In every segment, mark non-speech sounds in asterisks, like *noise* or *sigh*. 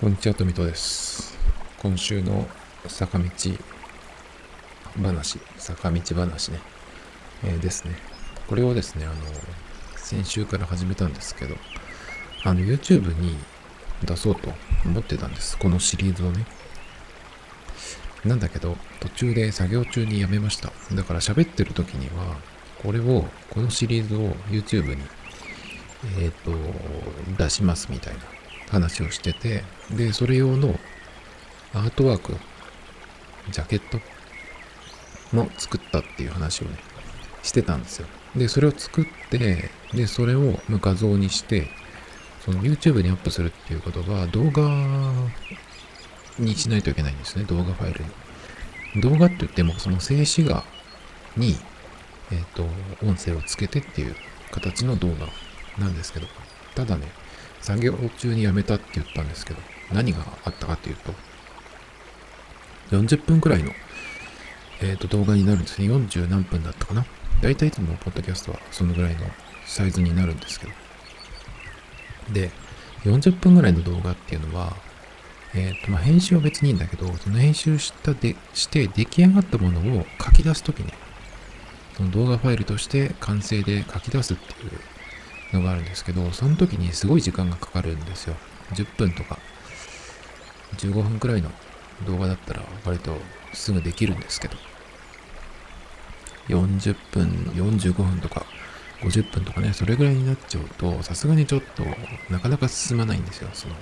こんにちは、富戸です。今週の坂道話、坂道話ね、えーですね。これをですね、あの、先週から始めたんですけど、あの、YouTube に出そうと思ってたんです。このシリーズをね。なんだけど、途中で作業中にやめました。だから喋ってる時には、これを、このシリーズを YouTube に、えっ、と、出しますみたいな話をしてて、で、それ用のアートワーク、ジャケットも作ったっていう話をね、してたんですよ。で、それを作って、で、それをまあ画像にして、その YouTube にアップするっていうことは動画にしないといけないんですね、動画ファイルに。動画って言っても、その静止画に、えっ、と、音声をつけてっていう形の動画なんですけど、ただね、作業中にやめたって言ったんですけど、何があったかっていうと、40分くらいの、えー、と動画になるんですね。40何分だったかな。だいたいいつもポッドキャストはそのぐらいのサイズになるんですけど。で、40分ぐらいの動画っていうのは、えっ、と、まあ、編集は別にいいんだけど、その編集したで、して出来上がったものを書き出すときに、その動画ファイルとして完成で書き出すっていうのがあるんですけど、その時にすごい時間がかかるんですよ。10分とか15分くらいの動画だったら割とすぐできるんですけど、40分、45分とか50分とかね、それぐらいになっちゃうと、さすがにちょっとなかなか進まないんですよ。その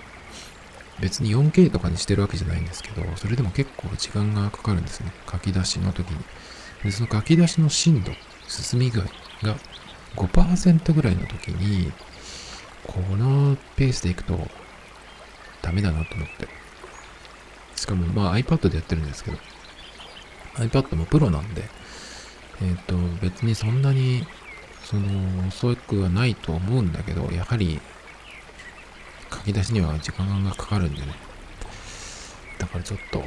別に 4K とかにしてるわけじゃないんですけど、それでも結構時間がかかるんですね。書き出しの時に。で、その書き出しの進度、進み具合が5%ぐらいの時に、このペースでいくとダメだなと思って。しかもまあ iPad でやってるんですけど、iPad もプロなんで、えっ、と別にそんなにその遅くはないと思うんだけど、やはり書き出しには時間がかかるんでね。だからちょっと、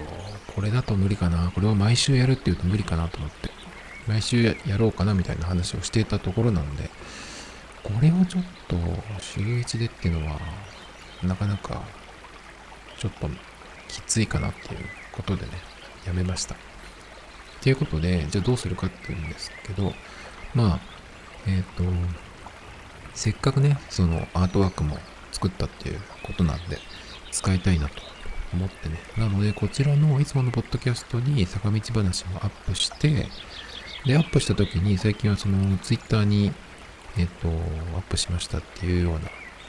これだと無理かな。これを毎週やるって言うと無理かなと思って。毎週やろうかなみたいな話をしていたところなんで、これをちょっと週1でっていうのは、なかなか、ちょっときついかなっていうことでね、やめました。っていうことで、じゃあどうするかっていうんですけど、まあ、えっ、と、せっかくね、そのアートワークも作ったっていうことなんで、使いたいなと思ってね。なので、こちらのいつものポッドキャストに坂道話をアップして、で、アップした時に最近はそのツイッターに、えっ、と、アップしましたっていうような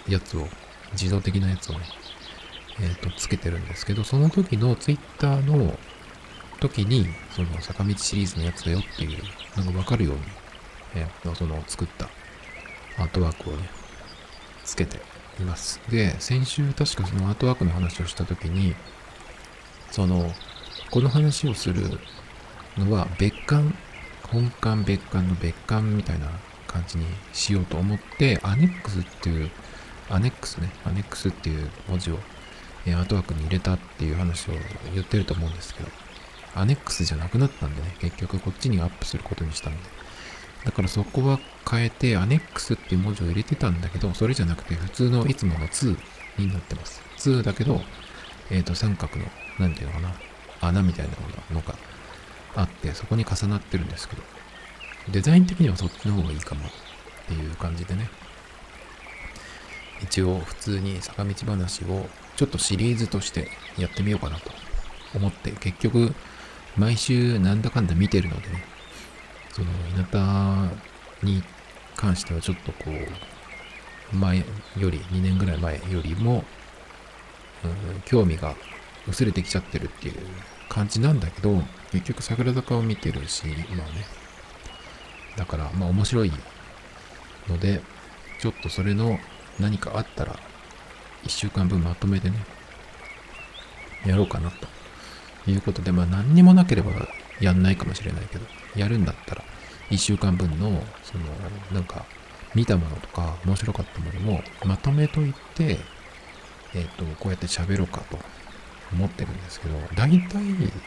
やつを、自動的なやつをね、えっ、と、つけてるんですけど、その時のツイッターの時に、その坂道シリーズのやつだよっていうのがわかるように、えーその作ったアートワークをね、つけています。で、先週確かそのアートワークの話をした時に、その、この話をするのは別館、本館別館の別館みたいな感じにしようと思って、アネックスっていう、アネックスね、アネックスっていう文字をえアートワークに入れたっていう話を言ってると思うんですけど、アネックスじゃなくなったんでね、結局こっちにアップすることにしたんで。だからそこは変えて、アネックスっていう文字を入れてたんだけど、それじゃなくて普通のいつもの2になってます。2だけど、えっ、と、三角の、なんていうのかな、穴みたいなのがあって、そこに重なってるんですけど、デザイン的にはそっちの方がいいかもっていう感じでね、一応普通に坂道話をちょっとシリーズとしてやってみようかなと思って、結局毎週なんだかんだ見てるのでね、その稲田に関してはちょっとこう、前より、2年ぐらい前よりも、うん興味が薄れてきちゃってるっていう感じなんだけど、結局桜坂を見てるし、今はね。だから、まあ面白いので、ちょっとそれの何かあったら、1週間分まとめてね、やろうかなということで、まあ何にもなければやんないかもしれないけど、やるんだったら、1週間分の、その、なんか、見たものとか、面白かったものもまとめといて、えっ、と、こうやって喋ろうかと思ってるんですけど、大体、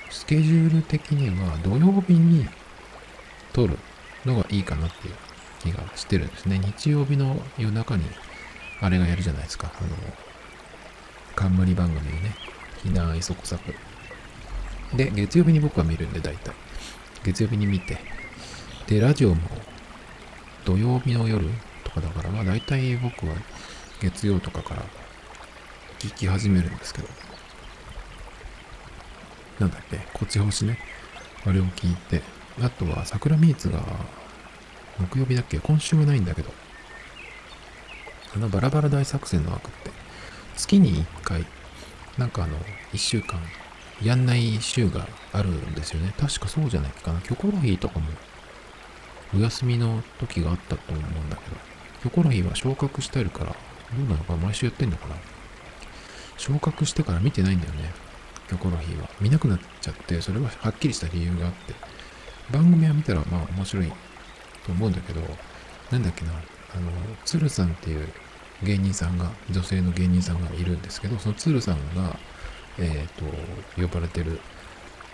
スケジュール的には土曜日に撮るのがいいかなっていう気がしてるんですね。日曜日の夜中に、あれがやるじゃないですか。あの、冠番組ね、ひな磯子作。で、月曜日に僕は見るんで、大体。月曜日に見て。で、ラジオも土曜日の夜とかだから、まあ大体僕は月曜とかから聞き始めるんですけど。なんだっけ、こっち星ね。あれを聞いて。あとは、桜ミーツが、木曜日だっけ？今週はないんだけど。あのバラバラ大作戦の枠って、月に1回、なんかあの、1週間、やんない週があるんですよね。確かそうじゃないかな。キョコロヒーとかも、お休みの時があったと思うんだけど、キョコロヒーは昇格してるから、どうなのか毎週やってんのかな？昇格してから見てないんだよね。キョコロヒーは。見なくなっちゃって、それははっきりした理由があって、番組は見たらまあ面白いと思うんだけど、なんだっけな、あの、鶴さんっていう芸人さんが、女性の芸人さんがいるんですけど、その鶴さんが、えっ、ー、と、呼ばれてる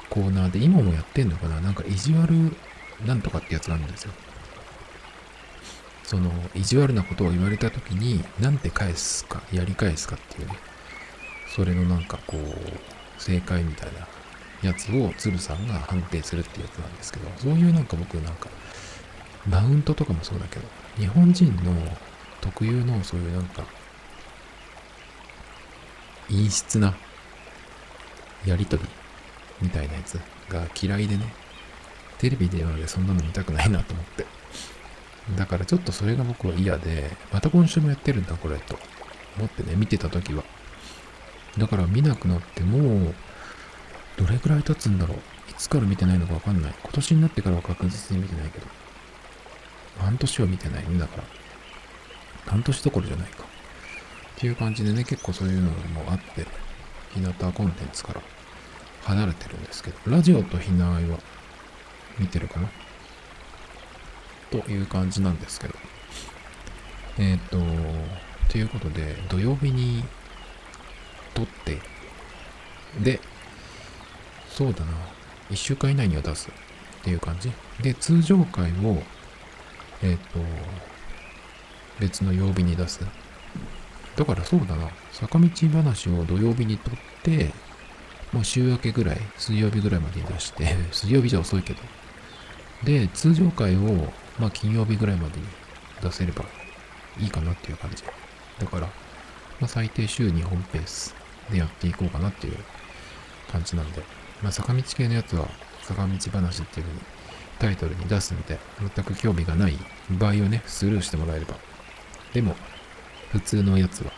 コーナーで、今もやってんのかななんか意地悪なんとかってやつがあるんですよ。その、意地悪なことを言われた時に、なんて返すか、やり返すかっていうね、それのなんかこう、正解みたいなやつを鶴さんが判定するってやつなんですけど、そういうなんか僕なんか、マウントとかもそうだけど、日本人の特有のそういうなんか、陰湿なやりとりみたいなやつが嫌いでね、テレビではね、そんなの見たくないなと思って。だからちょっとそれが僕は嫌で、また今週もやってるんだ、これ、と思ってね、見てた時は。だから見なくなってもう、どれくらい経つんだろう。いつから見てないのかわかんない。今年になってからは確実に見てないけど。半年は見てないね、だから。半年どころじゃないか。っていう感じでね、結構そういうのもあって、日向コンテンツから離れてるんですけど、ラジオとひなあいは見てるかなという感じなんですけど。えっ、ー、と、ということで、土曜日に撮って、で、そうだな、1週間以内には出すっていう感じ。で、通常回を、えっ、ー、と、別の曜日に出す。だからそうだな、坂道話を土曜日に撮って、もう週明けぐらい、水曜日ぐらいまでに出して、*laughs* 水曜日じゃ遅いけど。で、通常回を、まあ金曜日ぐらいまでに出せればいいかなっていう感じ。だから、まあ最低週2本ペースでやっていこうかなっていう感じなんで、まあ坂道系のやつは、坂道話っていう風にタイトルに出すんで、全く興味がない場合をね、スルーしてもらえれば。でも、普通のやつは、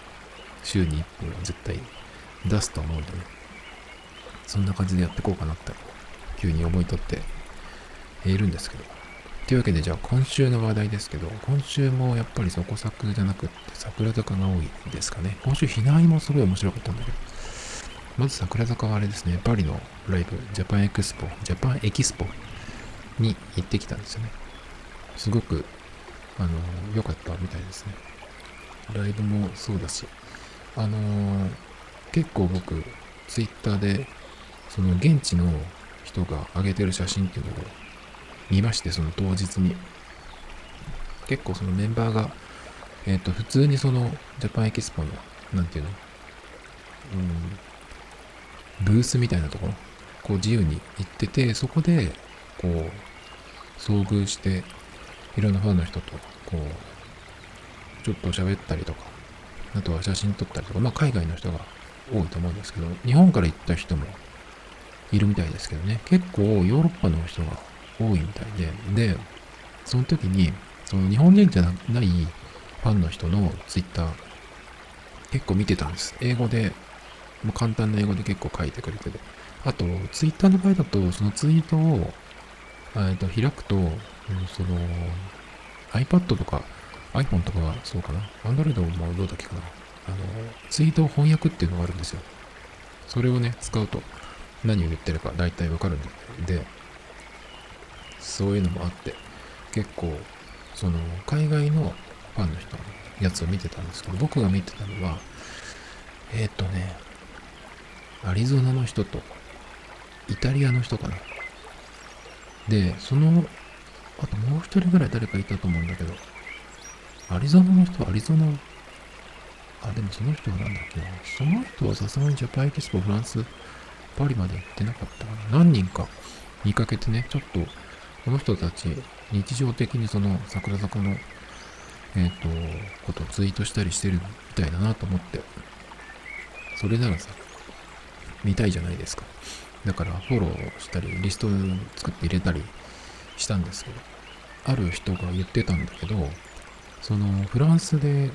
週に1本は絶対出すと思うんでね。そんな感じでやっていこうかなって、急に思いとっているんですけど。というわけで、じゃあ今週の話題ですけど、今週もやっぱりそこ作じゃなくって櫻坂が多いですかね。今週、ひなあいもすごい面白かったんだけど。まず櫻坂はあれですね、パリのライブ、ジャパンエクスポ、ジャパンエキスポに行ってきたんですよね。すごく、あの、良かったみたいですね。ライブもそうだし、あのー、結構僕、ツイッターでその現地の人が上げてる写真っていうのを見まして、その当日に。結構そのメンバーが、えっ、ー、と、普通にそのジャパンエキスポの、なんていうの、うん、ブースみたいなところ、こう自由に行ってて、そこで、こう、遭遇して、いろんなファンの人と、こう、ちょっと喋ったりとか、あとは写真撮ったりとか、まあ海外の人が多いと思うんですけど、日本から行った人もいるみたいですけどね、結構ヨーロッパの人が多いみたいで、で、その時に、その日本人じゃないファンの人のツイッター、結構見てたんです。英語で、もう簡単な英語で結構書いてくれてて。あと、ツイッターの場合だと、そのツイートを、えっと、開くと、その、iPad とか iPhone とかはそうかな。Android もどうだっけかな。あの、ツイートを翻訳っていうのがあるんですよ。それをね、使うと、何を言ってるか大体わかるんで、そういうのもあって、結構、その、海外のファンの人のやつを見てたんですけど、僕が見てたのは、えっ、ー、とね、アリゾナの人と、イタリアの人かな。で、その、あともう一人ぐらい誰かいたと思うんだけど、アリゾナの人はアリゾナあ、でもその人はなんだっけな。その人はさすがにジャパンエキスポフランス、パリまで行ってなかったかな。何人か見かけてね、ちょっと、この人たち、日常的にその桜坂の、えっ、と、ことをツイートしたりしてるみたいだなと思って、それならさ、見たいじゃないですか。だからフォローしたり、リスト作って入れたりしたんですけど、ある人が言ってたんだけど、そのフランスで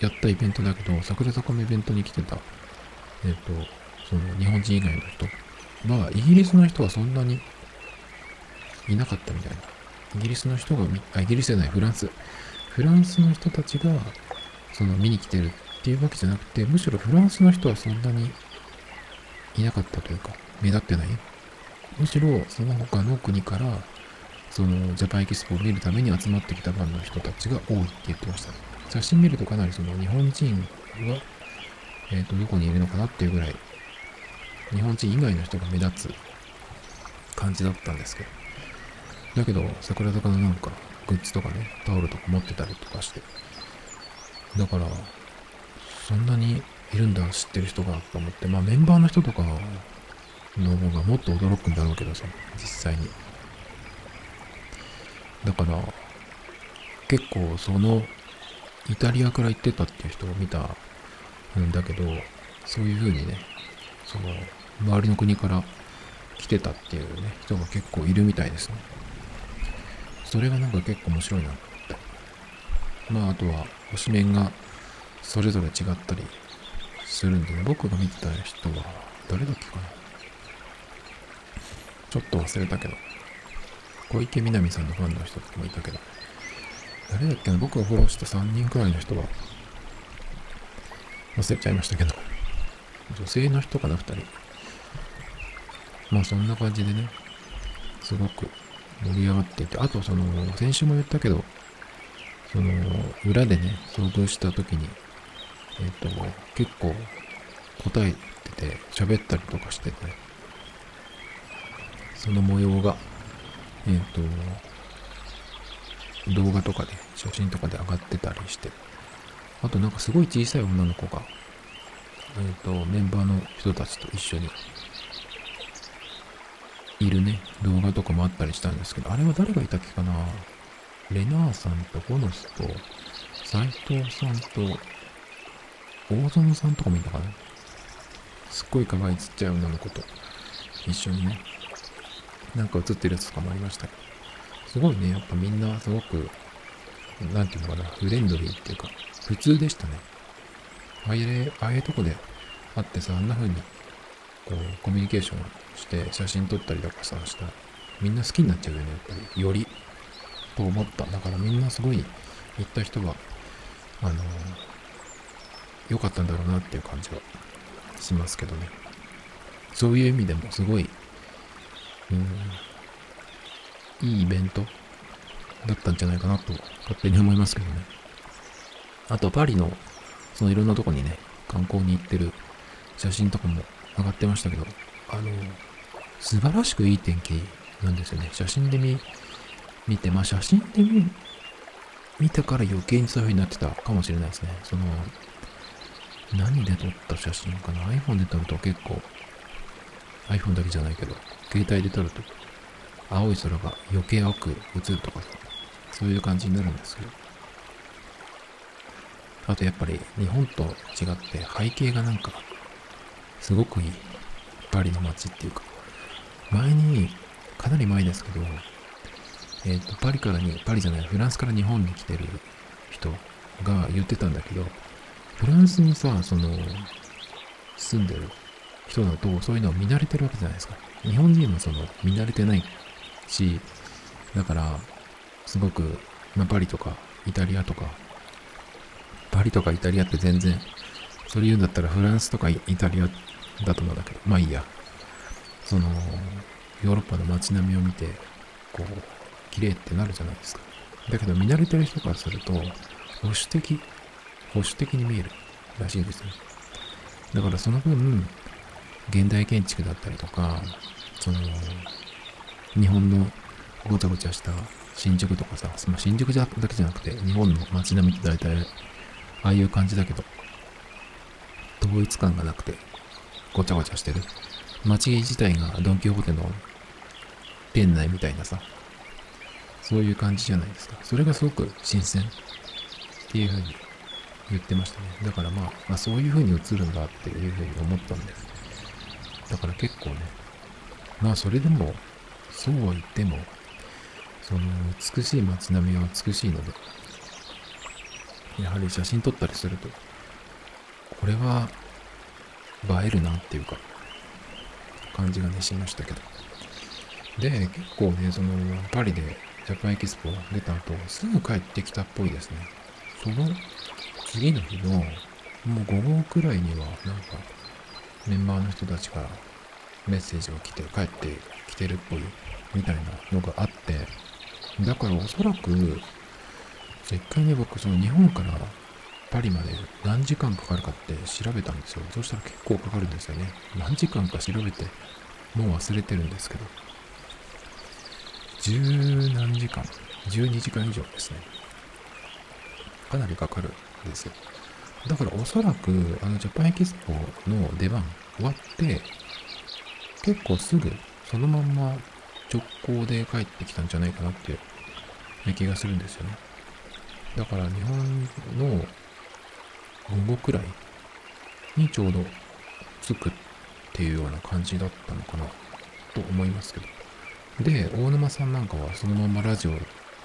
やったイベントだけど、桜坂のイベントに来てた、えっ、と、その日本人以外の人は、イギリスの人はそんなにいなかったみたいな。イギリスの人があ、イギリスじゃない、フランス。フランスの人たちが、その見に来てるっていうわけじゃなくて、むしろフランスの人はそんなにいなかったというか、目立ってない。むしろ、その他の国から、そのジャパンエキスポを見るために集まってきたファンの人たちが多いって言ってました。写真見るとかなりその日本人は、えっ、ー、と、どこにいるのかなっていうぐらい、日本人以外の人が目立つ感じだったんですけど。だけど、桜坂のなんか、グッズとかね、タオルとか持ってたりとかして。だから、そんなにいるんだ、知ってる人が、と思って。まあ、メンバーの人とかの方がもっと驚くんだろうけどさ、実際に。だから、結構その、イタリアから行ってたっていう人を見たんだけど、そういう風にね、その、周りの国から来てたっていうね、人が結構いるみたいですね。それがなんか結構面白いな。まあ、あとは、推しメンがそれぞれ違ったりするんでね、僕が見てた人は、誰だっけかな。ちょっと忘れたけど、小池みなみさんのファンの人とかもいたけど、誰だっけな、僕がフォローした3人くらいの人は、忘れちゃいましたけど、女性の人かな、2人。まあそんな感じでね、すごく盛り上がっていて、あとその、先週も言ったけど、その、裏でね、遭遇した時に、えっ、ー、と、結構答えてて、喋ったりとかしてて、その模様が、えっ、ー、と、動画とかで、写真とかで上がってたりして、あとなんかすごい小さい女の子が、えっ、ー、と、メンバーの人たちと一緒にいるね、動画とかもあったりしたんですけど、あれは誰がいたっけかな？レナーさんとボノスと、斎藤さんと、大園さんとかもいたかな？すっごい可愛いちっちゃい女の子と。一緒にね、なんか映ってるやつとかもありましたけど、すごいね、やっぱみんなすごく、なんていうのかな、フレンドリーっていうか、普通でしたね。ああいう、ああいうとこで会ってさ、あんな風に、こう、コミュニケーションがして写真撮ったりとかさ、したら、みんな好きになっちゃうよね、やっぱり。より、と思った。だからみんなすごい、行った人は、あのー、かったんだろうなっていう感じはしますけどね。そういう意味でもすごい、うん、いいイベントだったんじゃないかなと勝手に思いますけどね。あとパリのそのいろんなとこにね、観光に行ってる写真とかも上がってましたけど、あの、素晴らしくいい天気なんですよね。写真で見、見て、まあ写真で見、見たから余計にそういう風になってたかもしれないですね。その、何で撮った写真かな ?iPhone で撮ると結構、iPhone だけじゃないけど、携帯で撮ると青い空が余計青く映るとかさ、そういう感じになるんですけど。あとやっぱり日本と違って背景がなんか、すごくいい。パリの街っていうか。前に、かなり前ですけど、えっ、ー、と、パリからに、パリじゃない、フランスから日本に来てる人が言ってたんだけど、フランスにさ、その、住んでる人だと、そういうのを見慣れてるわけじゃないですか。日本人もその、見慣れてないし、だから、すごく、まあ、パリとかイタリアとか、パリとかイタリアって全然、それ言うんだったらフランスとかイタリアだと思うんだけど、まあいいや。その、ヨーロッパの街並みを見て、こう、綺麗ってなるじゃないですか。だけど見慣れてる人からすると、保守的、保守的に見えるらしいんですね。だからその分、現代建築だったりとか、その、日本のごちゃごちゃした新宿とかさ、まあ、新宿だけじゃなくて、日本の街並みって大体、ああいう感じだけど、統一感がなくて、ごちゃごちゃしてる。街自体がドン・キホーテの店内みたいなさ、そういう感じじゃないですか。それがすごく新鮮っていうふうに言ってましたね。だからまあ、まあ、そういうふうに映るんだっていうふうに思ったんです。だから結構ね、まあそれでも、そうは言っても、その美しい街並みは美しいので、やはり写真撮ったりすると、これは映えるなっていうか、感じがね、しましたけど。で、結構ね、その、パリでジャパンエキスポ出た後、すぐ帰ってきたっぽいですね。その次の日の、もう午後くらいには、なんか、メンバーの人たちからメッセージが来て、帰ってきてるっぽい、みたいなのがあって、だからおそらく、一回ね、僕、その日本からパリまで何時間かかるかって調べたんですよ。そしたら結構かかるんですよね。何時間か調べて、もう忘れてるんですけど。十何時間 ?12 時間以上ですね。かなりかかるんですよ。だからおそらく、あの、ジャパンエキスポの出番終わって、結構すぐ、そのまんま直行で帰ってきたんじゃないかなっていう気がするんですよね。だから日本の午後くらいにちょうど着くっていうような感じだったのかなと思いますけど。で、大沼さんなんかはそのままラジオ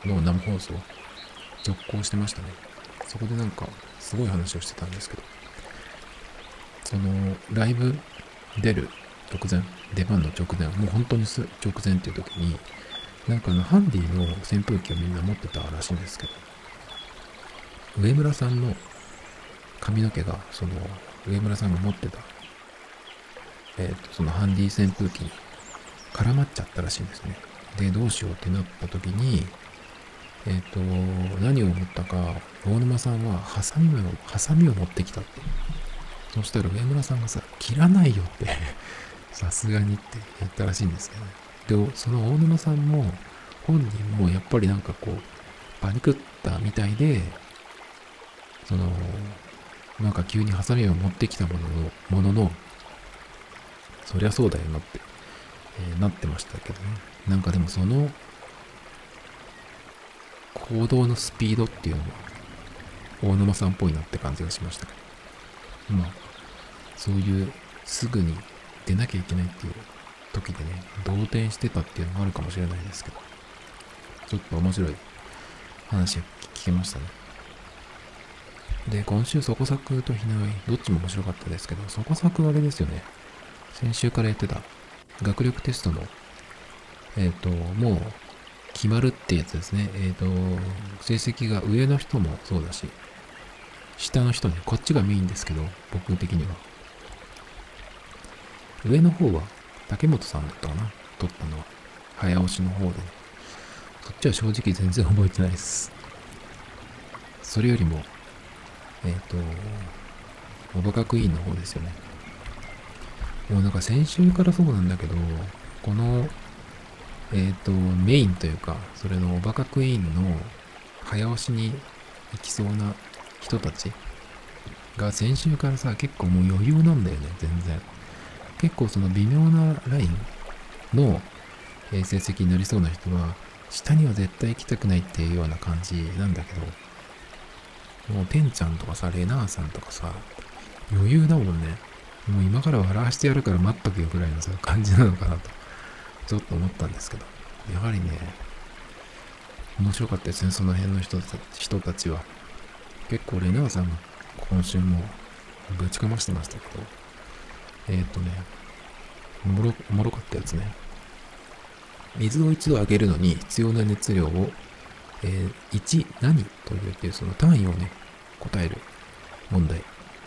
の生放送続行してましたね。そこでなんかすごい話をしてたんですけど、そのライブ出る直前、出番の直前、もう本当にす直前っていう時に、なんかあのハンディの扇風機をみんな持ってたらしいんですけど、上村さんの髪の毛が、その、上村さんが持ってた、えっ、ー、と、そのハンディ扇風機に絡まっちゃったらしいんですね。で、どうしようってなった時に、えっ、ー、と、何を思ったか、大沼さんはハサミを、ハサミを持ってきたって。そしたら上村さんがさ、切らないよって *laughs* さすがにって言ったらしいんですけどね。で、その大沼さんも、本人もやっぱりなんかこう、パニクったみたいで、その、なんか急にハサミを持ってきたものの、ものの、そりゃそうだよなって、えー、なってましたけどね。なんかでもその、行動のスピードっていうのは、大沼さんっぽいなって感じがしましたけど。まあ、そういう、すぐに出なきゃいけないっていう時でね、動転してたっていうのもあるかもしれないですけど、ちょっと面白い話が聞けましたね。で、今週、そこ作とひなわい、どっちも面白かったですけど、そこ作はあれですよね。先週からやってた、学力テストの、えっ、ー、と、もう、決まるってやつですね。えっ、ー、と、成績が上の人もそうだし、下の人ね、こっちがメインですけど、僕的には。上の方は、竹本さんだったかな撮ったのは。早押しの方で、ね。そっちは正直全然覚えてないです。それよりも、えっ、ー、と、おバカクイーンの方ですよね。もうなんか先週からそうなんだけど、この、えっ、ー、と、メインというか、それのおバカクイーンの早押しに行きそうな人たちが先週からさ、結構もう余裕なんだよね、全然。結構その微妙なラインの成績になりそうな人は、下には絶対行きたくないっていうような感じなんだけど、もう、てんちゃんとかさ、レナーさんとかさ、余裕だもんね。もう今から笑わしてやるから待っとけよぐらいのさ、感じなのかなと、ちょっと思ったんですけど。やはりね、面白かったですね、その辺の人た人たちは。結構レナーさんが今週もぶちかましてましたけど、えっ、とね、おもろ、おもろかったやつね。水を一度上げるのに必要な熱量をえー、1何？というってその単位をね、答える問題。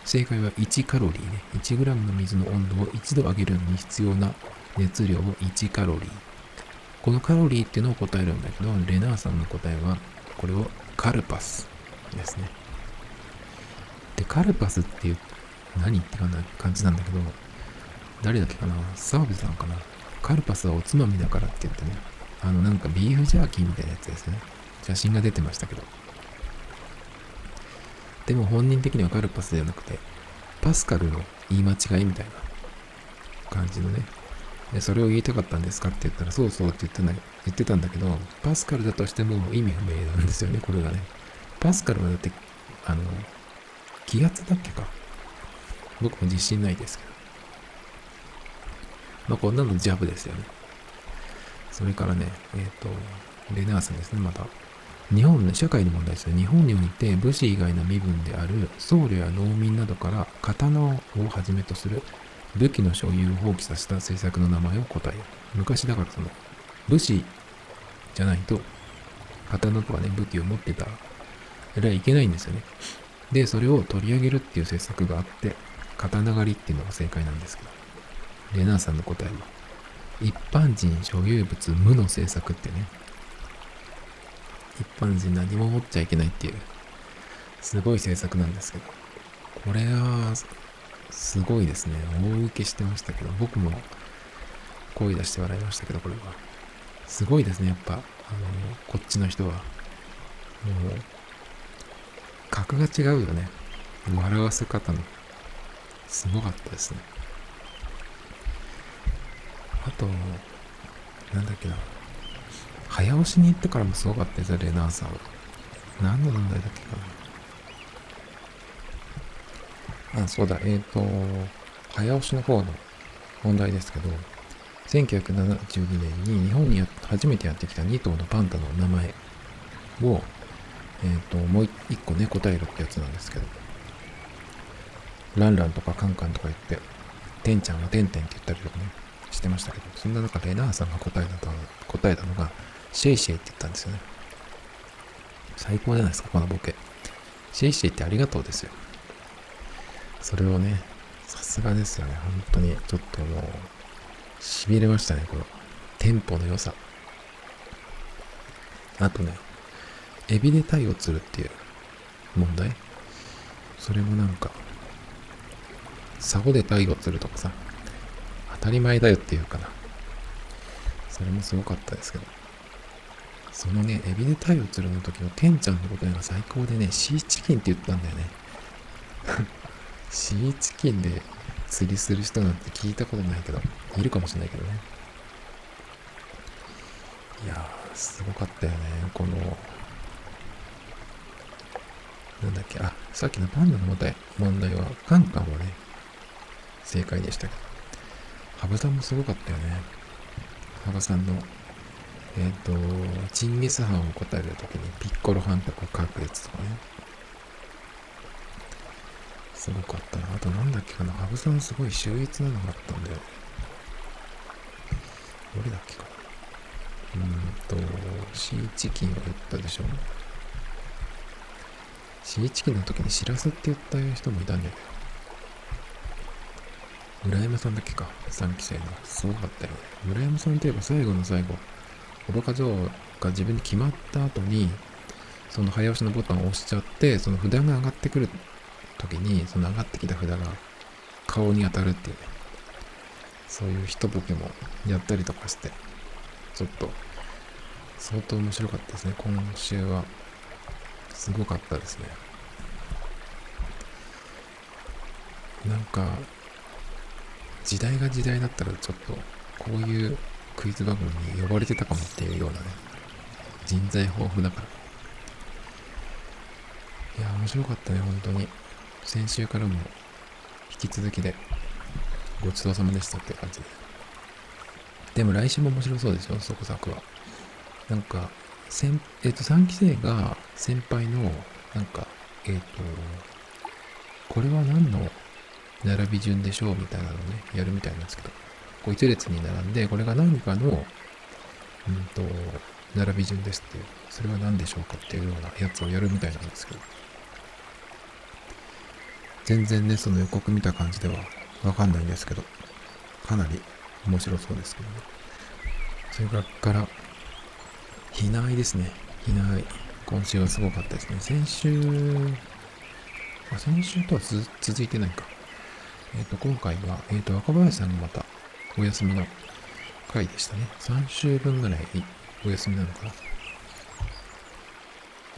正解は1カロリーね。1グラムの水の温度を一度上げるのに必要な熱量を1カロリー。このカロリーっていうのを答えるんだけど、レナーさんの答えは、これをカルパスですね。で、カルパスっていう何って感じなんだけど、誰だっけかな？澤部さんかな？カルパスはおつまみだからって言ってね、あのなんかビーフジャーキーみたいなやつですね。写真が出てましたけど。でも本人的にはカルパスではなくて、パスカルの言い間違いみたいな感じのね。で、それを言いたかったんですかって言ったら、そうそうって言ってない、言ってたんだけど、パスカルだとしても意味不明なんですよね、これがね。パスカルはだって、あの、気圧だっけか。僕も自信ないですけど。まあ、こんなのジャブですよね。それからね、えっ、ー、と、レナーさんですね、また。日本の社会の問題ですよ。日本において武士以外の身分である僧侶や農民などから刀をはじめとする武器の所有を放棄させた政策の名前を答える。昔だからその武士じゃないと刀とかね武器を持ってたらいけないんですよね。で、それを取り上げるっていう政策があって、刀狩りっていうのが正解なんですけど、レナーさんの答えは、一般人所有物無の政策ってね、一般人何も持っちゃいけないっていう、すごい政策なんですけど、これは、すごいですね。大受けしてましたけど、僕も声出して笑いましたけど、これは。すごいですね、やっぱ、あの、こっちの人は。もう、格が違うよね。笑わせ方の。すごかったですね。あと、なんだっけな。早押しに行ってからもすごかったですよ、レナーさん。何の問題だっけかな。あ、そうだ、えっ、ー、と、早押しの方の問題ですけど、1972年に日本に初めてやってきた2頭のパンダの名前を、えっ、ー、と、もう一個ね、答えるってやつなんですけど、ランランとかカンカンとか言って、テンちゃんはテンテンって言ったりとかね、してましたけど、そんな中、レナーさんが答え答えたのが、シェイシェイって言ったんですよね。最高じゃないですか、このボケ。シェイシェイってありがとうですよ。それをね、さすがですよね。本当に、ちょっともう、痺れましたね、この、テンポの良さ。あとね、エビで鯛を釣るっていう問題それもなんか、竿で鯛を釣るとかさ、当たり前だよっていうかな。それもすごかったですけど。そのね、エビで鯛を釣るの時のケンちゃんのことが最高でね、シーチキンって言ったんだよね。*laughs* シーチキンで釣りする人なんて聞いたことないけど、いるかもしれないけどね。いやー、すごかったよね。この、なんだっけ、あ、さっきのパンダの問題問題は、カンカンはね、正解でしたけど、羽生さんもすごかったよね。羽生さんのえっ、ー、と、チンギス・ハンを答えるときにピッコロハンとか書くやつとかね。すごかったな。あとなんだっけかな。羽生さんすごい秀逸なのがあったんだよ。どれだっけかな。うんと、シーチキンを言ったでしょ。シーチキンの時にしらすって言った人もいたんだよ。村山さんだっけか。3期生の。すごかったよね。村山さんといえば最後の最後。愚か城が自分に決まった後に、その早押しのボタンを押しちゃって、その札が上がってくる時に、その上がってきた札が顔に当たるっていうね、そういう一ボケもやったりとかして、ちょっと相当面白かったですね。今週はすごかったですね。なんか、時代が時代だったらちょっとこういうクイズ番組に呼ばれてたかもっていうようなね、人材豊富だから。いや、面白かったね、本当に。先週からも引き続きでごちそうさまでしたって感じで。でも来週も面白そうですよ、そこ作は。なんか、先、えっ、と、3期生が先輩の、なんか、えっ、と、これは何の並び順でしょうみたいなのをね、やるみたいなんですけど、こう一列に並んで、これが何かの、うんと、並び順ですっていう、それは何でしょうかっていうようなやつをやるみたいなんですけど、全然ね、その予告見た感じではわかんないんですけど、かなり面白そうですけどね。それから、ひなあいですね。ひなあい。今週はすごかったですね。先週、あ先週とは続いてないか。えっ、ー、と、今回は、えっ、ー、と、若林さんがまたお休みの回でしたね。3週分ぐらいお休みなのかな。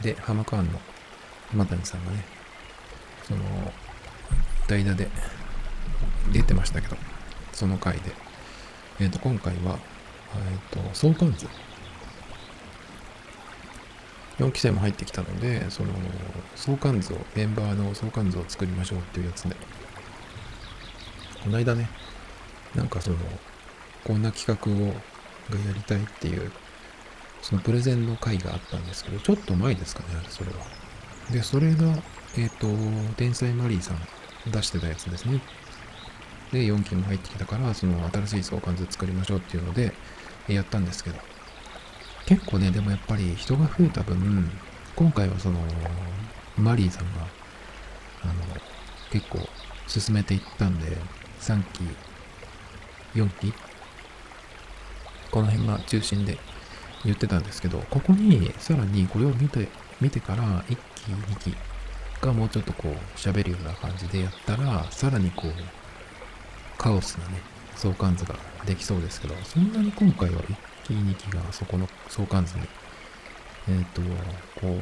で、ハマカーンの浜谷さんがね、その、代打で出てましたけど、その回で。えっ、ー、と、今回は、えっ、ー、と、相関図。4期生も入ってきたので、その、相関図を、メンバーの相関図を作りましょうっていうやつで、この間ね、なんかその、こんな企画を、がやりたいっていう、そのプレゼンの回があったんですけど、ちょっと前ですかね、それは。で、それが、えっ、ー、と、天才マリーさん出してたやつですね。で、4期も入ってきたから、その新しい相関図作りましょうっていうので、やったんですけど、結構ね、でもやっぱり人が増えた分、今回はその、マリーさんが、あの、結構進めていったんで、3期、4期、この辺が中心で言ってたんですけど、ここにさらにこれを見て、見てから1期、2期がもうちょっとこう喋るような感じでやったら、さらにこう、カオスなね、相関図ができそうですけど、そんなに今回は1期、2期がそこの相関図に、えっ、ー、と、こ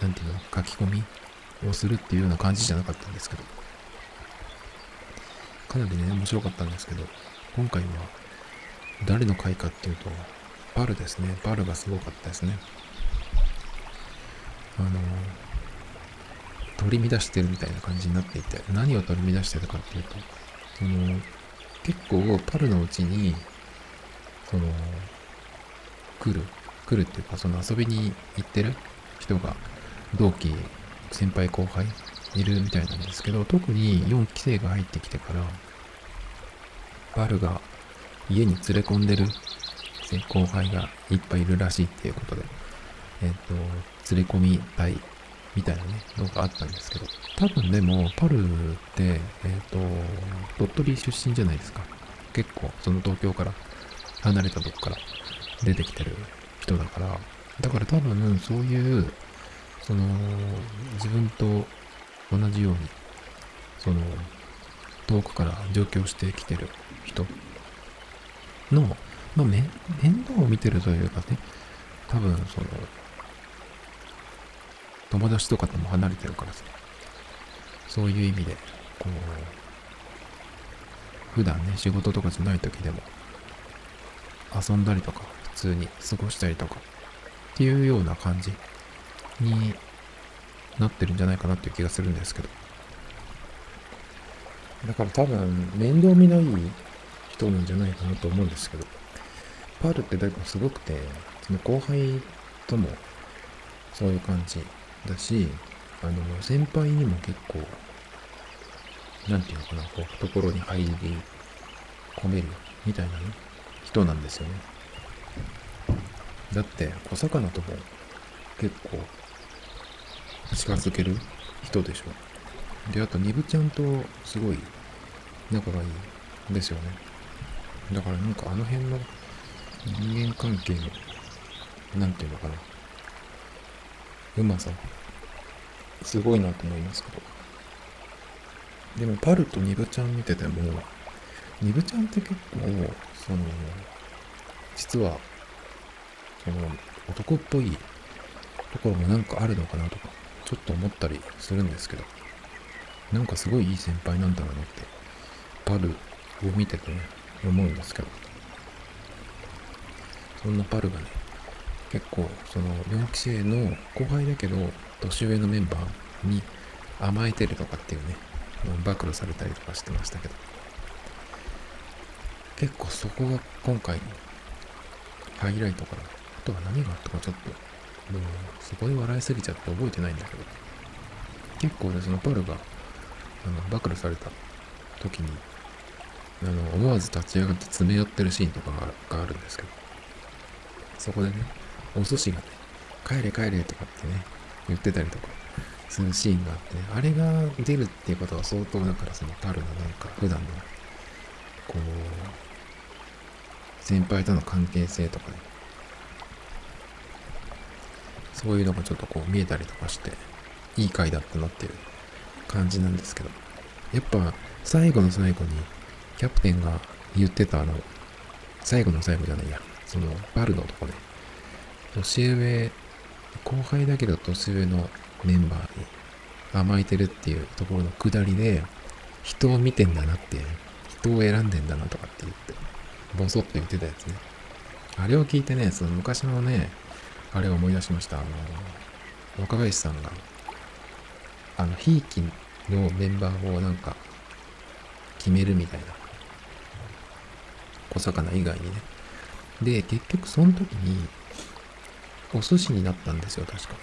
う、なんていうの、書き込みをするっていうような感じじゃなかったんですけど、かなりね、面白かったんですけど、今回は誰の回かっていうと、パルですね。パルがすごかったですね。あの、取り乱してるみたいな感じになっていて、何を取り乱してるかっていうと、その、結構パルのうちに、その、来る、来るっていうか、その遊びに行ってる人が、同期、先輩後輩いるみたいなんですけど、特に4期生が入ってきてから、パルが家に連れ込んでる後輩がいっぱいいるらしいっていうことで、えっ、と、連れ込みたいみたいなね、のがあったんですけど、多分でも、パルって、えっ、と、鳥取出身じゃないですか。結構、その東京から離れたとこから出てきてる人だから、だから多分、そういう、その、自分と同じように、その、遠くから上京してきてる人の、まあ、面倒を見てるというかね、多分その、友達とかとも離れてるからさ、そういう意味で、こう、普段ね、仕事とかじゃない時でも、遊んだりとか、普通に過ごしたりとか、っていうような感じになってるんじゃないかなっていう気がするんですけど。だから多分、面倒見のいい人なんじゃないかなと思うんですけど、パールってだいぶすごくて、その後輩ともそういう感じだし、あの、先輩にも結構、なんていうのかな、こう、懐に入り込めるみたいなね、人なんですよね。だって、小魚とも結構近づける人でしょ。で、あと、ニブちゃんとすごい仲がいいですよね。だからなんかあの辺の人間関係の、なんていうのかな、うまさ、すごいなと思いますけど。でも、パルとニブちゃん見てても、ニブちゃんって結構、その、実は、その、男っぽいところもなんかあるのかなとか、ちょっと思ったりするんですけど、なんかすごいいい先輩なんだろうなって、パルを見ててね、思うんですけど、そんなパルがね、結構その4期生の後輩だけど、年上のメンバーに甘えてるとかっていうね、暴露されたりとかしてましたけど、結構そこが今回のハイライトかな。あとは何があったかちょっと、もうそこで笑いすぎちゃって覚えてないんだけど、結構ね、そのパルが、あの、暴露された時に、あの、思わず立ち上がって詰め寄ってるシーンとかがあるんですけど、そこでね、お寿司がね、帰れ帰れとかってね、言ってたりとかするシーンがあってね、あれが出るっていうことは相当だからそのパルのなんか普段の、こう、先輩との関係性とかね、そういうのがちょっとこう見えたりとかして、いい回だったなっていう感じなんですけど、やっぱ最後の最後にキャプテンが言ってたあの、最後の最後じゃないや、その、バルのとこね、年上、後輩だけど年上のメンバーに、甘えてるっていうところの下りで、人を見てんだなって、人を選んでんだなとかって言って、ボソッと言ってたやつね。あれを聞いてね、その昔のね、あれを思い出しました。あの、若林さんが、あの、ひいきのメンバーをなんか、決めるみたいな。小魚以外にね。で、結局その時に、お寿司になったんですよ、確か。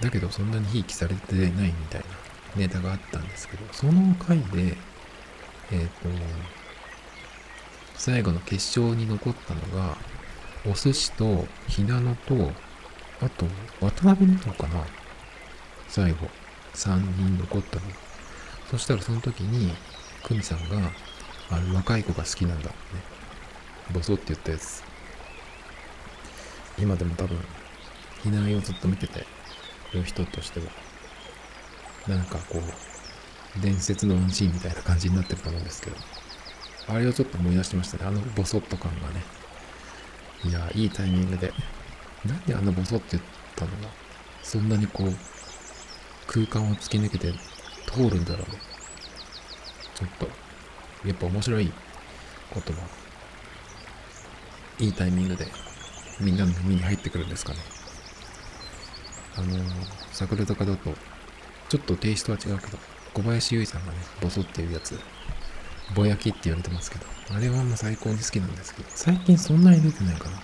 だけど、そんなにひいきされてないみたいなネタがあったんですけど、その回で、えっ、ー、と、最後の決勝に残ったのが、お寿司と、ひなのと、あと、渡辺なのかな？最後、3人残ったの。そしたらその時に、久美さんが、あの、若い子が好きなんだね。ボソって言ったやつ。今でも多分、ひなをずっと見ててる人としては、なんかこう、伝説のワンシーンみたいな感じになってると思うんですけど、あれをちょっと思い出してましたね。あのボソッと感がね。いや、いいタイミングで。なんであんなボソって言ったのが、そんなにこう、空間を突き抜けて通るんだろうね。ちょっと、やっぱ面白い言葉。いいタイミングでみんなの耳に入ってくるんですかね。あのー、桜坂だと、ちょっとテイストは違うけど、小林優衣さんがね、ボソっていうやつ、ぼやきって言われてますけど、あれはもう最高に好きなんですけど、最近そんなに出てないかな。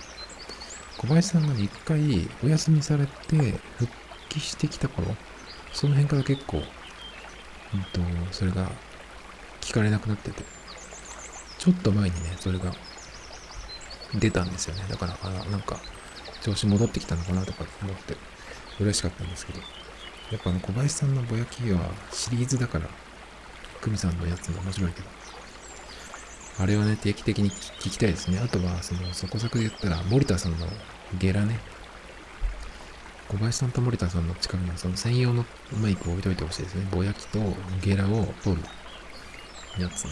小林さんが一回お休みされて、復帰してきた頃、その辺から結構、うんと、それが聞かれなくなってて、ちょっと前にね、それが出たんですよね。だから、あなんか、調子戻ってきたのかなとか思って嬉しかったんですけど、やっぱあの小林さんのぼやきはシリーズだから、久美さんのやつも面白いけど、あれはね、定期的に聞きたいですね。あとは、その、そこそこで言ったら、森田さんのゲラね。小林さんと森田さんの近くにその専用のマイクを置いといてほしいですね。ぼやきとゲラを取るやつね。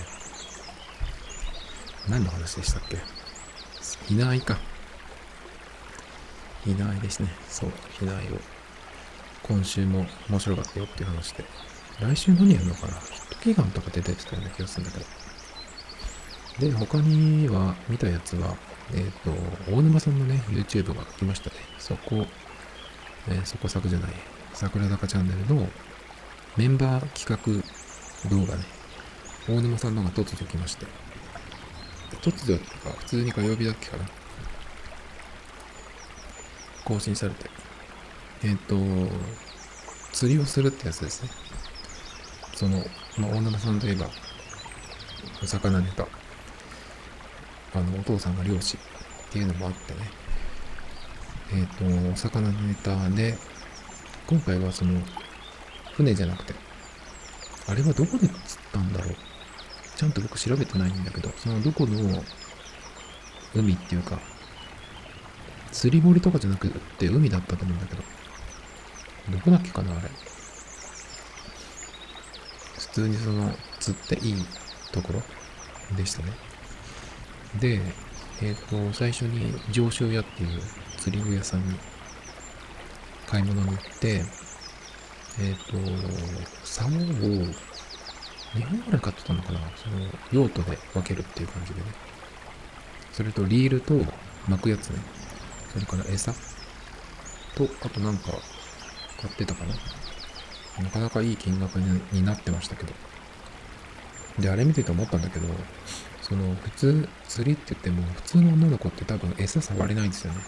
何の話でしたっけ？ひなあいか。ひなあいですね。そう、ひなあいを。今週も面白かったよっていう話で。来週何やるのかな？ヒット祈願とか出てきたような気がするんだけど。で、他には、見たやつは、えっ、ー、と、大沼さんのね、YouTube が来ましたね。そこ、えー、そこ作じゃない、桜坂チャンネルのメンバー企画動画ね、大沼さんのが突如来まして、突如っていうか、普通に火曜日だっけかな。更新されて、えっ、ー、と、釣りをするってやつですね。その、まあ、大沼さんといえば、お魚ネタあの、お父さんが漁師っていうのもあってね、えっ、ー、と、お魚のネタで、今回はその、船じゃなくて、あれはどこで釣ったんだろうちゃんと僕調べてないんだけど、そのどこの海っていうか、釣り堀とかじゃなくて海だったと思うんだけど、どこだっけかな、あれ。普通にその、釣っていいところでしたね。で、えっ、ー、と、最初に上州屋っていう釣り具屋さんに買い物に行って、えっ、ー、と、竿を2本ぐらい買ってたのかな？その用途で分けるっていう感じでね。それとリールと巻くやつね。それから餌？と、あとなんか買ってたかな？なかなかいい金額になってましたけど。で、あれ見てて思ったんだけど、その普通、釣りって言っても普通の女の子って多分餌触れないんですよね。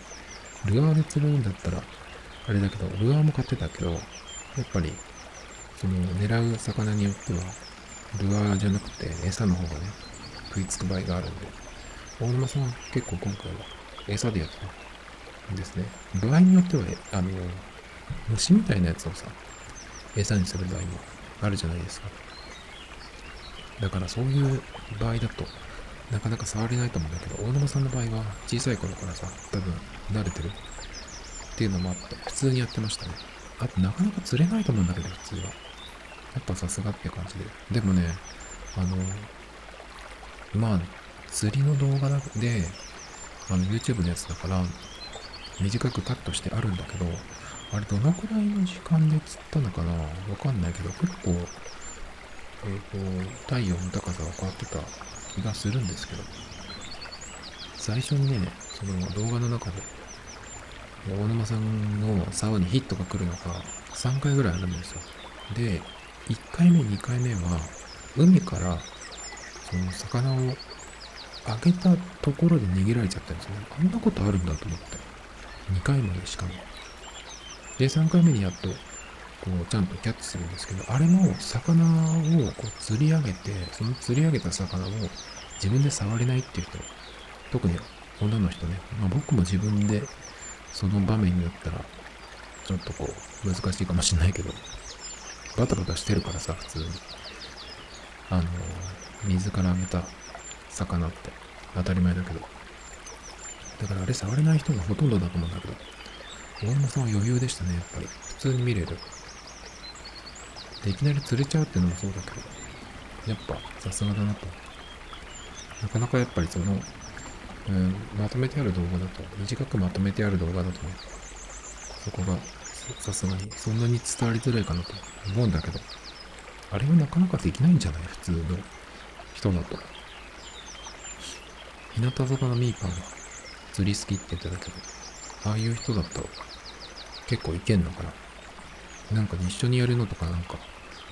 ルアーで釣るんだったら、あれだけど、ルアーも買ってたけど、やっぱり、その狙う魚によっては、ルアーじゃなくて餌の方がね、食いつく場合があるんで、大沼さんは結構今回は餌でやったんですね。場合によっては、あの、虫みたいなやつをさ、餌にする場合もあるじゃないですか。だからそういう場合だと、なかなか触れないと思うんだけど、大沼さんの場合は小さい頃からさ、多分慣れてるっていうのもあって、普通にやってましたね。あとなかなか釣れないと思うんだけど、普通は。やっぱさすがって感じで。でもね、あの、まあ、釣りの動画で、あの、YouTube のやつだから、短くカットしてあるんだけど、あれどのくらいの時間で釣ったのかな？わかんないけど、結構、えっ、と、太陽の高さが変わってた気がするんですけど、最初にね、その動画の中で、大沼さんの竿にヒットが来るのが3回ぐらいあるんですよ。で、1回目、2回目は、海からその魚をあげたところで逃げられちゃったんですよね。あんなことあるんだと思って。2回までしかも。で、3回目にやっと、こう、ちゃんとキャッチするんですけど、あれも魚をこう釣り上げて、その釣り上げた魚を自分で触れないっていう人、特に女の人ね、まあ、僕も自分でその場面になったら、ちょっとこう、難しいかもしんないけど、バタバタしてるからさ、普通に。あの、水からあげた魚って当たり前だけど。だからあれ触れない人がほとんどだと思うんだけど、大沼さんは余裕でしたね、やっぱり。普通に見れる。で、いきなり釣れちゃうっていうのもそうだけど、やっぱさすがだなと。なかなかやっぱりその、うん、まとめてある動画だと、短くまとめてある動画だとね、そこがさすがにそんなに伝わりづらいかなと思うんだけど、あれはなかなかできないんじゃない？普通の人だと。日向坂のミーパンが釣り好きって言ってたけど、ああいう人だったら結構いけんのかな。なんか、一緒にやるのとかなんか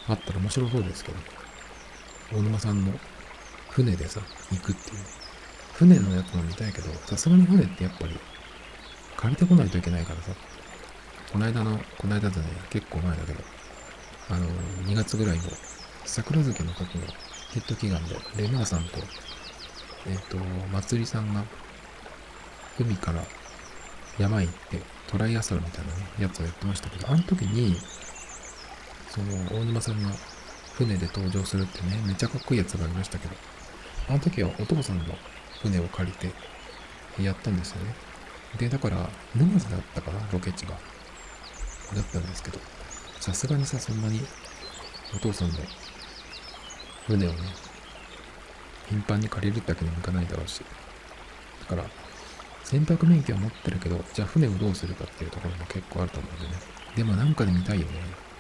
あったら面白そうですけど、大沼さんの船でさ、行くっていう。船のやつも見たいけど、さすがに船ってやっぱり借りてこないといけないからさ、この間の、この間じゃない、結構前だけど、あの、2月ぐらいの桜月の時のヒット祈願で、レナーさんと、えっ、ー、と、まつりさんが海から山行ってトライアスロンみたいなね、やつをやってましたけど、あの時に、その、大沼さんが船で登場するってね、めちゃかっこいいやつがありましたけど、あの時はお父さんの船を借りてやったんですよね。で、だから、沼津だったかな、ロケ地が。だったんですけど、さすがにさ、そんなにお父さんの船をね、頻繁に借りるってわけにもいかないだろうし。だから、船舶免許は持ってるけど、じゃあ船をどうするかっていうところも結構あると思うんでね。でもなんかで見たいよね。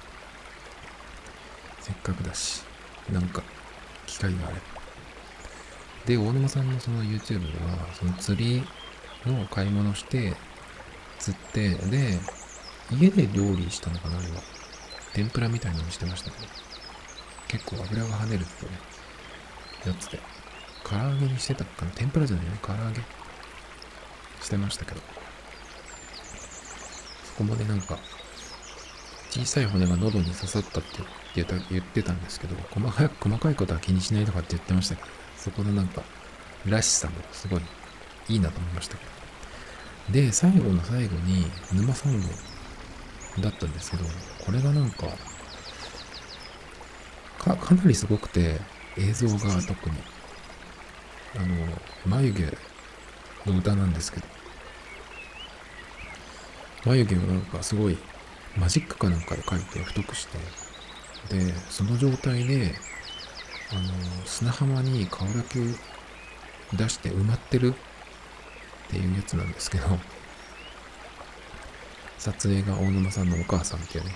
せっかくだし、なんか、機会があれば。で、大沼さんのその YouTube では、その釣りの買い物して、釣って、で、家で料理したのかな、あれは。天ぷらみたいなのにしてましたけど。結構油が跳ねるってね、やつで。唐揚げにしてたかな天ぷらじゃないね、唐揚げ。してましたけど。そこまでなんか、小さい骨が喉に刺さったっていう言った言ってたんですけど、細かい細かいことは気にしないとかって言ってましたけど、そこでなんか、らしさもすごいいいなと思いましたけど。で、最後の最後に沼ソングだったんですけど、これがなんか、か、かなりすごくて、映像が特に、あの、眉毛の歌なんですけど、眉毛をなんかすごいマジックかなんかで描いて太くして、で、その状態で、あの、砂浜に顔だけ出して埋まってるっていうやつなんですけど、撮影が大沼さんのお母さんっていうね、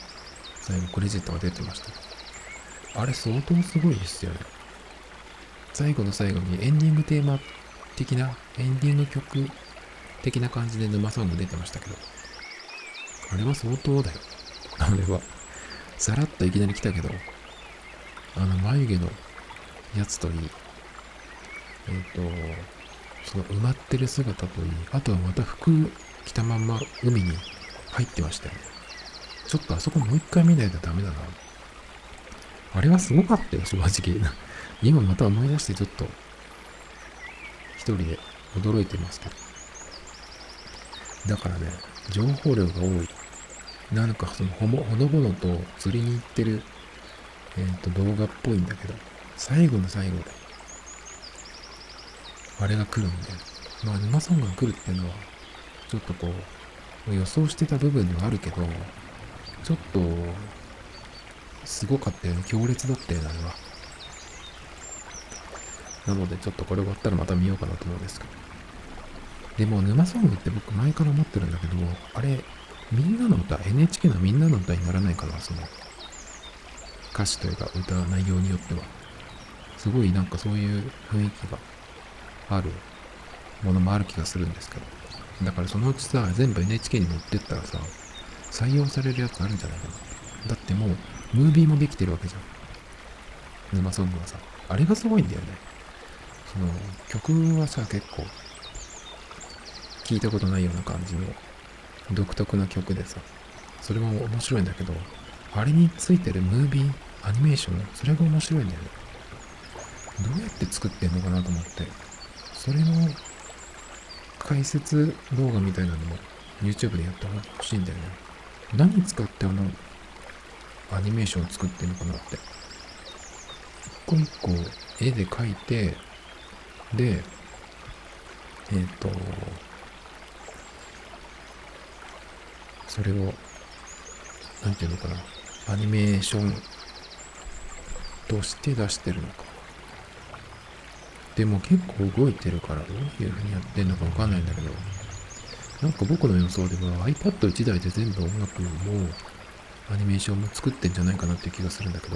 最後クレジットが出てました。あれ相当すごいですよね。最後の最後にエンディングテーマ的な、エンディング曲的な感じで沼ソング出てましたけど、あれは相当だよ。あれは。さらっといきなり来たけど、あの眉毛のやつといい、えっ、ー、と、その埋まってる姿といい、あとはまた服着たまんま海に入ってましたよね。ちょっとあそこもう一回見ないとダメだな。あれはすごかったよ、正直。*laughs* 今また思い出してちょっと、一人で驚いてますけど。だからね、情報量が多い。なんかそのほぼ、ほのぼのと釣りに行ってる、えっ、ー、と、動画っぽいんだけど、最後の最後で、あれが来るんで、まあ、沼さんが来るっていうのは、ちょっとこう、予想してた部分ではあるけど、ちょっと、すごかったよね。強烈だったよね、あれは。なので、ちょっとこれ終わったらまた見ようかなと思うんですけど。でも、沼ソングって僕前から思ってるんだけど、あれ、みんなの歌、NHK のみんなの歌にならないかな、その、歌詞というか歌内容によっては。すごいなんかそういう雰囲気があるものもある気がするんですけど。だからそのうちさ、全部 NHK に持ってったらさ、採用されるやつあるんじゃないかな。だってもう、ムービーもできてるわけじゃん。沼ソングはさ。あれがすごいんだよね。その、曲はさ、結構、聞いたことないような感じの、独特な曲でさ、それも面白いんだけど、あれについてるムービー、アニメーション、それが面白いんだよね。どうやって作ってんのかなと思って、それの解説動画みたいなのも YouTube でやってほしいんだよね。何使ってあのアニメーションを作ってんのかなって。一個一個絵で描いて、で、えっ、ー、と、それを、なんていうのかな、アニメーションとして出してるのか。でも結構動いてるからどういう風にやってんのかわかんないんだけど、なんか僕の予想では iPad1 台で全部音楽もアニメーションも作ってんじゃないかなって気がするんだけど、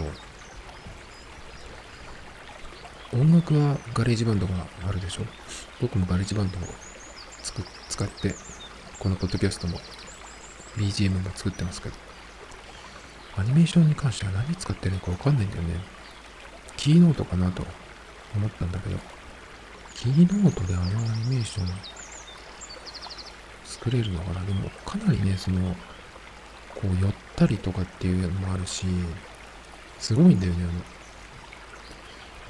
音楽は GarageBand があるでしょ。僕も GarageBand を使って、このポッドキャストも。BGM も作ってますけど、アニメーションに関しては何使ってるのかわかんないんだよね。キーノートかなと思ったんだけど、キーノートであのアニメーション作れるのかなでもかなりね、その、こう寄ったりとかっていうのもあるし、すごいんだよね、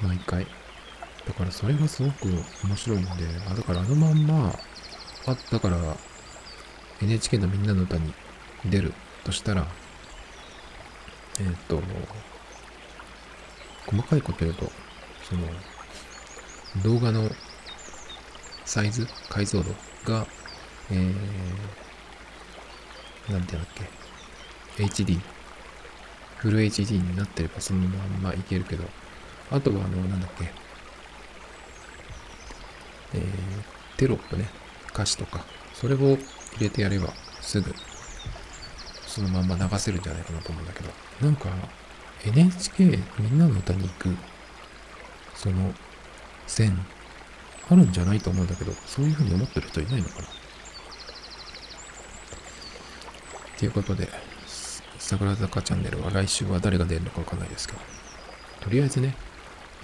あの、毎回。だからそれがすごく面白いんで、あ、だからあのまんま、あ、だから NHK のみんなの歌に出る。としたら、えっ、ー、と、細かいこと言うと、その、動画のサイズ、解像度が、えー、なんて言うんだっけ、HD、フル HD になってればそのまんまいけるけど、あとはあの、なんだっけ、えー、テロップね、歌詞とか、それを入れてやればすぐ、そのまんま流せるんじゃないかなと思うんだけど、なんか、NHK みんなの歌に行くその線あるんじゃないと思うんだけど、そういうふうに思ってる人いないのかな。ということで、桜坂チャンネルは来週は誰が出るのかわかんないですけど、とりあえずね、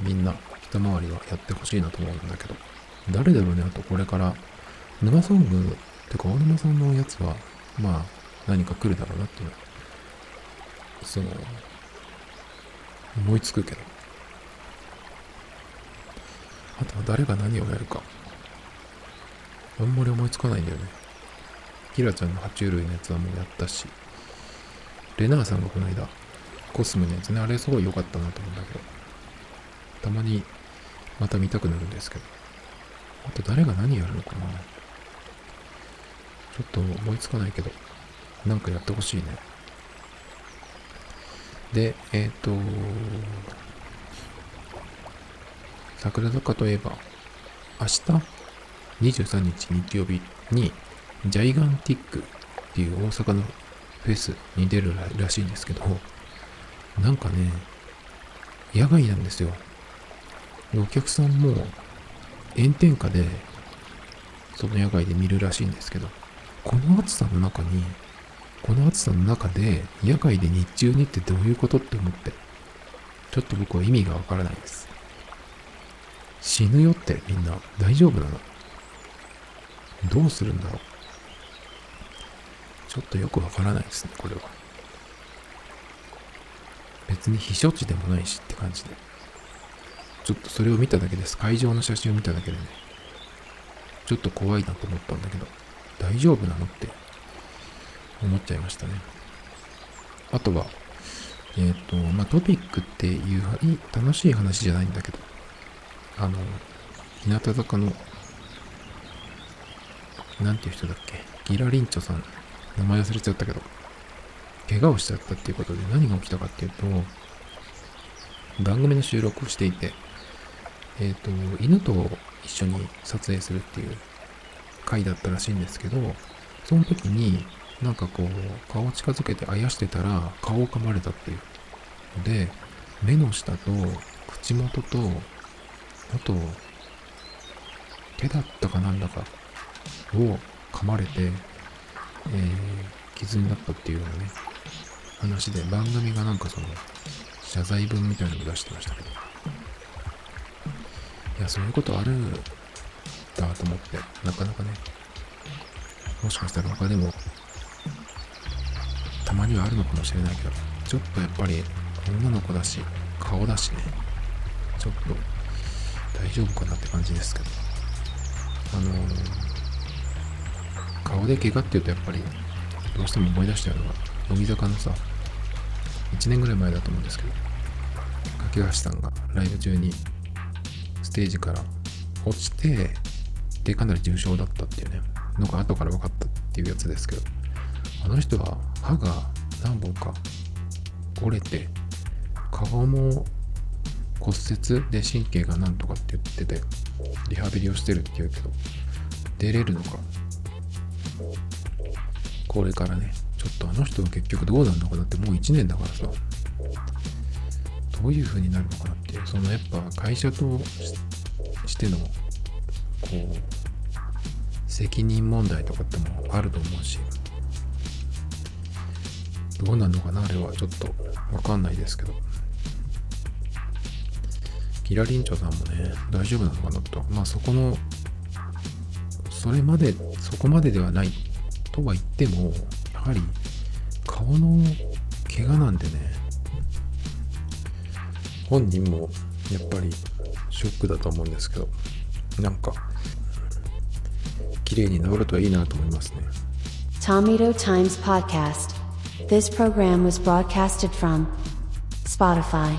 みんな一回りはやってほしいなと思うんだけど、誰だろうね、あとこれから、沼ソング、てか大沼さんのやつは、まあ、何か来るだろうなっていうのは、その、思いつくけど、あとは誰が何をやるか。あんまり思いつかないんだよね。キラちゃんの爬虫類のやつはもうやったし、レナーさんがこの間、コスメのやつね、あれすごい良かったなと思うんだけど、たまにまた見たくなるんですけど、あと誰が何やるのかな。ちょっと思いつかないけど、なんかやってほしいね。で、えっ、ー、と、桜坂といえば、明日23日日曜日にジャイガンティックっていう大阪のフェスに出るらしいんですけど、なんかね、野外なんですよ。お客さんも炎天下でその野外で見るらしいんですけど、この暑さの中に、この暑さの中で野外で日中にってどういうことって思って、ちょっと僕は意味がわからないです。死ぬよってみんな大丈夫なの？どうするんだろう？ちょっとよくわからないですね、これは。別に避暑地でもないしって感じで。ちょっとそれを見ただけです。会場の写真を見ただけでね。ちょっと怖いなと思ったんだけど、大丈夫なのって思っちゃいましたね。あとは、えっ、ー、と、まあ、トピックっていう楽しい話じゃないんだけど、あの、日向坂の、なんていう人だっけ？ギラリンチョさん。名前忘れちゃったけど、怪我をしちゃったっていうことで何が起きたかっていうと、番組の収録をしていて、えっ、ー、と、犬と一緒に撮影するっていう回だったらしいんですけど、その時に、なんかこう顔近づけてあやしてたら顔を噛まれたっていうので目の下と口元とあと手だったかなんだかを噛まれて、えー、傷になったっていうようなね話で番組がなんかその謝罪文みたいなのを出してましたけど。いやそういうことあるんだと思ってなかなかねもしかしたら他でもたまにはあるのかもしれないけどちょっとやっぱり女の子だし顔だしねちょっと大丈夫かなって感じですけど。あのー、顔で怪我っていうとやっぱりどうしても思い出しちゃうのは乃木坂のさ1年ぐらい前だと思うんですけど架橋さんがライブ中にステージから落ちてでかなり重傷だったっていうねのが後から分かったっていうやつですけどあの人は歯が何本か折れて顔も骨折で神経がなんとかって言っててリハビリをしてるって言うけど出れるのか。これからねちょっとあの人は結局どうなんのかなってもう1年だからさどういう風になるのかなっていうそのやっぱ会社としてのこう責任問題とかってもあると思うしどうなのかなあれはちょっとわかんないですけど。キラリンチョさんもね大丈夫なのかなと。まあそこのそれまでそこまでではないとは言ってもやはり顔の怪我なんでね本人もやっぱりショックだと思うんですけど。なんか綺麗に治るといいなと思いますね Tomito Times Podcast This program was broadcasted from Spotify